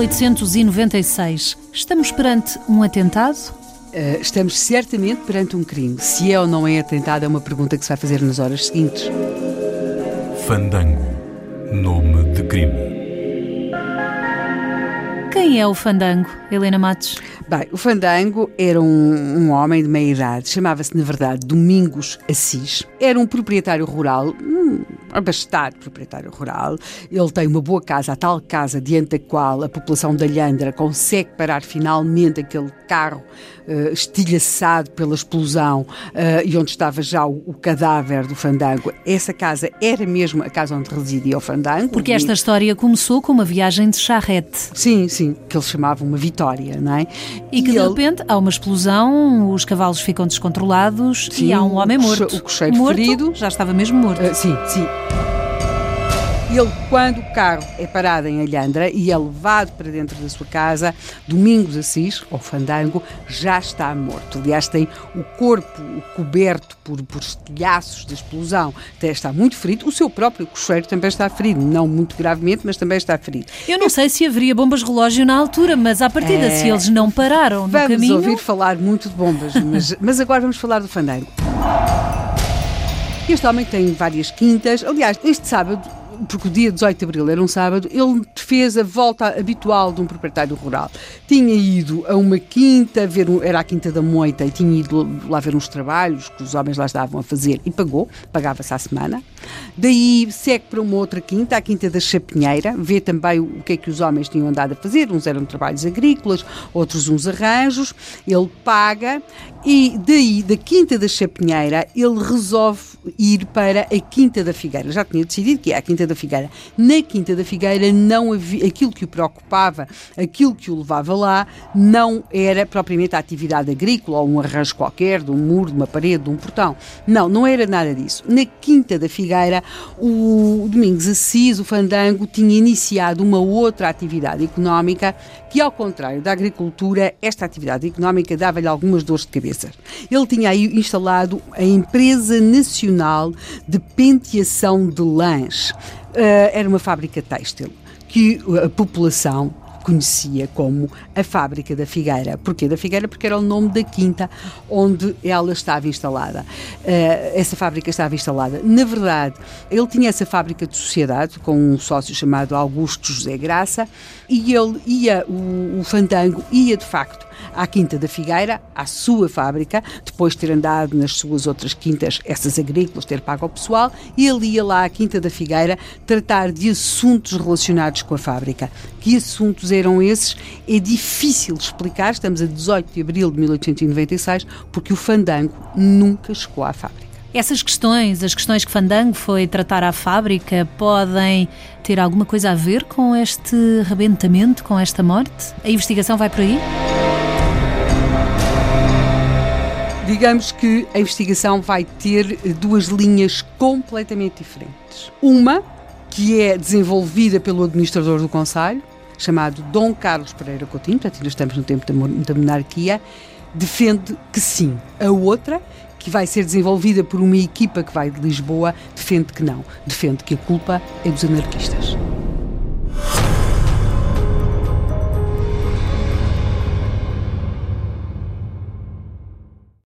1896. Estamos perante um atentado? Uh, estamos certamente perante um crime. Se é ou não é atentado é uma pergunta que se vai fazer nas horas seguintes. Fandango. Nome de crime. Quem é o Fandango, Helena Matos? Bem, o Fandango era um, um homem de meia idade, chamava-se, na verdade, Domingos Assis. Era um proprietário rural, um abastado proprietário rural. Ele tem uma boa casa, a tal casa diante da qual a população da Lhandra consegue parar finalmente aquele carro uh, estilhaçado pela explosão uh, e onde estava já o, o, cadáver do Fandango. Essa casa era mesmo a casa onde residia o Fandango. Porque esta história começou com uma viagem de charrete. Sim, sim, que eles chamavam uma vitória, não é? E que e de ele... repente há uma explosão, os cavalos ficam descontrolados sim, e há um homem morto. O cocheiro morto, ferido. Já estava mesmo morto. Uh, sim, sim. Ele, quando o carro é parado em Alhandra e é levado para dentro da sua casa, Domingos Assis, ou Fandango, já está morto. Aliás, tem o corpo coberto por, por estilhaços da explosão, está muito ferido. O seu próprio cocheiro também está ferido, não muito gravemente, mas também está ferido. Eu não sei se haveria bombas relógio na altura, mas à partida, é... se eles não pararam no vamos caminho... Vamos ouvir falar muito de bombas, mas, mas agora vamos falar do Fandango. Este homem tem várias quintas. Aliás, este sábado porque o dia 18 de abril era um sábado, ele fez a volta habitual de um proprietário rural. Tinha ido a uma quinta, ver era a Quinta da Moita, e tinha ido lá ver uns trabalhos que os homens lá estavam a fazer e pagou, pagava-se à semana. Daí segue para uma outra quinta, a Quinta da Chapinheira, vê também o que é que os homens tinham andado a fazer, uns eram trabalhos agrícolas, outros uns arranjos, ele paga e daí, da Quinta da Chapinheira, ele resolve ir para a Quinta da Figueira. Já tinha decidido que é a Quinta da Figueira. Na Quinta da Figueira, não havia, aquilo que o preocupava, aquilo que o levava lá, não era propriamente a atividade agrícola ou um arranjo qualquer, de um muro, de uma parede, de um portão. Não, não era nada disso. Na Quinta da Figueira, o Domingos Assis, o Fandango, tinha iniciado uma outra atividade económica que, ao contrário da agricultura, esta atividade económica dava-lhe algumas dores de cabeça. Ele tinha aí instalado a Empresa Nacional de Penteação de Lãs. Uh, era uma fábrica têxtil que a população conhecia como a Fábrica da Figueira. Porquê da Figueira? Porque era o nome da quinta onde ela estava instalada. Uh, essa fábrica estava instalada. Na verdade, ele tinha essa fábrica de sociedade com um sócio chamado Augusto José Graça e ele ia, o, o Fandango ia de facto à Quinta da Figueira, à sua fábrica, depois de ter andado nas suas outras quintas, essas agrícolas, ter pago ao pessoal, e ele ia lá à Quinta da Figueira tratar de assuntos relacionados com a fábrica. Que assuntos eram esses? É difícil explicar, estamos a 18 de abril de 1896, porque o fandango nunca chegou à fábrica. Essas questões, as questões que Fandango foi tratar à fábrica, podem ter alguma coisa a ver com este rebentamento, com esta morte? A investigação vai por aí? Digamos que a investigação vai ter duas linhas completamente diferentes. Uma, que é desenvolvida pelo administrador do Conselho, chamado Dom Carlos Pereira Coutinho, portanto ainda estamos no tempo da monarquia, defende que sim. A outra, que vai ser desenvolvida por uma equipa que vai de Lisboa, defende que não. Defende que a culpa é dos anarquistas.